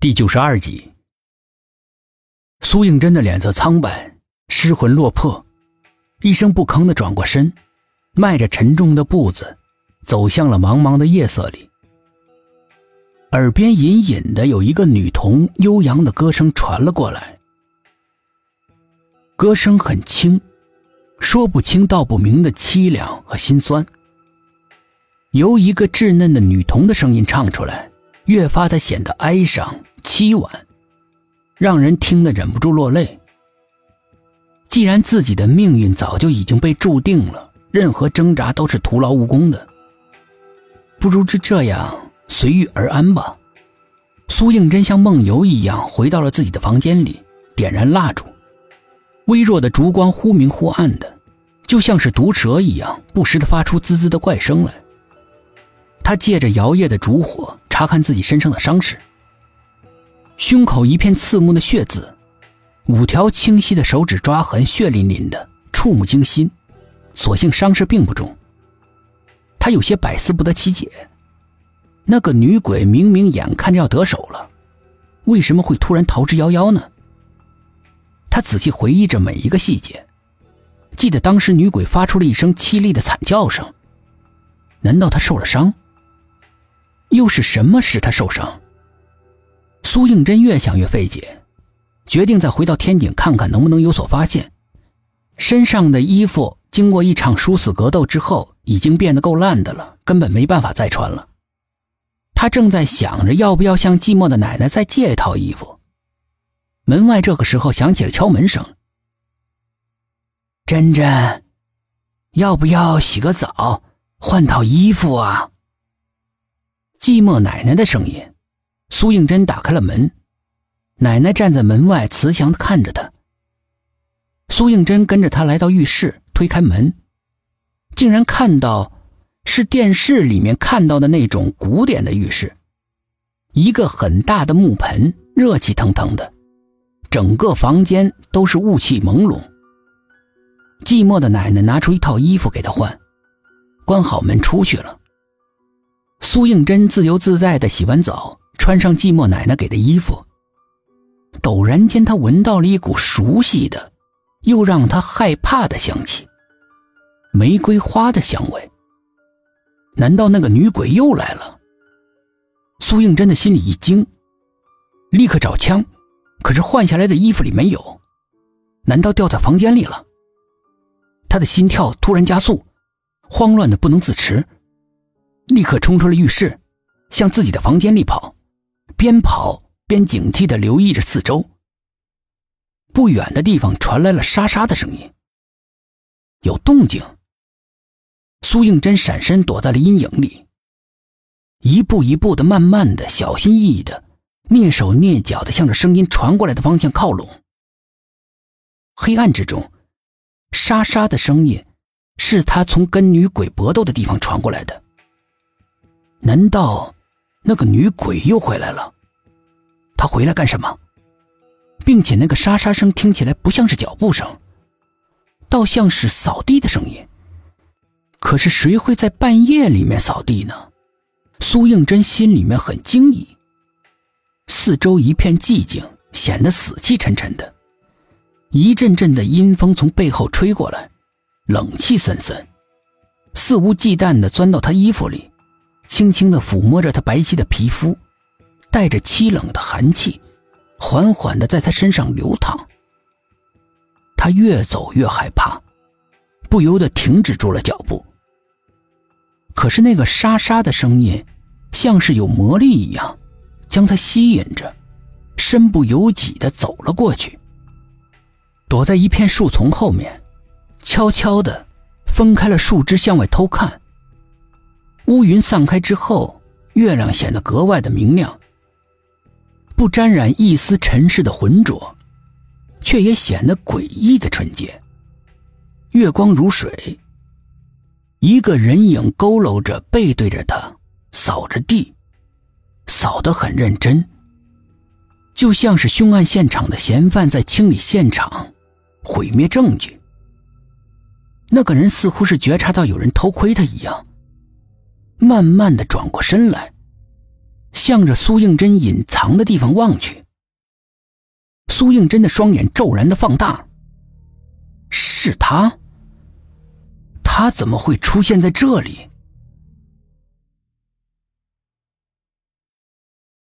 第九十二集，苏应真的脸色苍白，失魂落魄，一声不吭的转过身，迈着沉重的步子，走向了茫茫的夜色里。耳边隐隐的有一个女童悠扬的歌声传了过来，歌声很轻，说不清道不明的凄凉和心酸。由一个稚嫩的女童的声音唱出来，越发的显得哀伤。凄婉，让人听得忍不住落泪。既然自己的命运早就已经被注定了，任何挣扎都是徒劳无功的，不如就这样随遇而安吧。苏应真像梦游一样回到了自己的房间里，点燃蜡烛，微弱的烛光忽明忽暗的，就像是毒蛇一样，不时的发出滋滋的怪声来。他借着摇曳的烛火查看自己身上的伤势。胸口一片刺目的血渍，五条清晰的手指抓痕，血淋淋的，触目惊心。所幸伤势并不重。他有些百思不得其解：那个女鬼明明眼看着要得手了，为什么会突然逃之夭夭呢？他仔细回忆着每一个细节，记得当时女鬼发出了一声凄厉的惨叫声。难道她受了伤？又是什么使她受伤？苏应真越想越费解，决定再回到天井看看能不能有所发现。身上的衣服经过一场殊死格斗之后，已经变得够烂的了，根本没办法再穿了。他正在想着要不要向寂寞的奶奶再借一套衣服，门外这个时候响起了敲门声。珍珍，要不要洗个澡，换套衣服啊？寂寞奶奶的声音。苏应真打开了门，奶奶站在门外，慈祥的看着他。苏应真跟着他来到浴室，推开门，竟然看到是电视里面看到的那种古典的浴室，一个很大的木盆，热气腾腾的，整个房间都是雾气朦胧。寂寞的奶奶拿出一套衣服给他换，关好门出去了。苏应真自由自在的洗完澡。穿上寂寞奶奶给的衣服，陡然间，他闻到了一股熟悉的，又让他害怕的香气——玫瑰花的香味。难道那个女鬼又来了？苏应真的心里一惊，立刻找枪，可是换下来的衣服里没有，难道掉在房间里了？他的心跳突然加速，慌乱的不能自持，立刻冲出了浴室，向自己的房间里跑。边跑边警惕的留意着四周。不远的地方传来了沙沙的声音，有动静。苏应真闪身躲在了阴影里，一步一步的、慢慢的、小心翼翼的、蹑手蹑脚的向着声音传过来的方向靠拢。黑暗之中，沙沙的声音是他从跟女鬼搏斗的地方传过来的。难道？那个女鬼又回来了，她回来干什么？并且那个沙沙声听起来不像是脚步声，倒像是扫地的声音。可是谁会在半夜里面扫地呢？苏应真心里面很惊疑。四周一片寂静，显得死气沉沉的。一阵阵的阴风从背后吹过来，冷气森森，肆无忌惮的钻到他衣服里。轻轻的抚摸着他白皙的皮肤，带着凄冷的寒气，缓缓的在他身上流淌。他越走越害怕，不由得停止住了脚步。可是那个沙沙的声音，像是有魔力一样，将他吸引着，身不由己的走了过去，躲在一片树丛后面，悄悄的分开了树枝，向外偷看。乌云散开之后，月亮显得格外的明亮，不沾染一丝尘世的浑浊，却也显得诡异的纯洁。月光如水，一个人影佝偻着，背对着他，扫着地，扫得很认真，就像是凶案现场的嫌犯在清理现场、毁灭证据。那个人似乎是觉察到有人偷窥他一样。慢慢的转过身来，向着苏应真隐藏的地方望去。苏应真的双眼骤然的放大。是他？他怎么会出现在这里？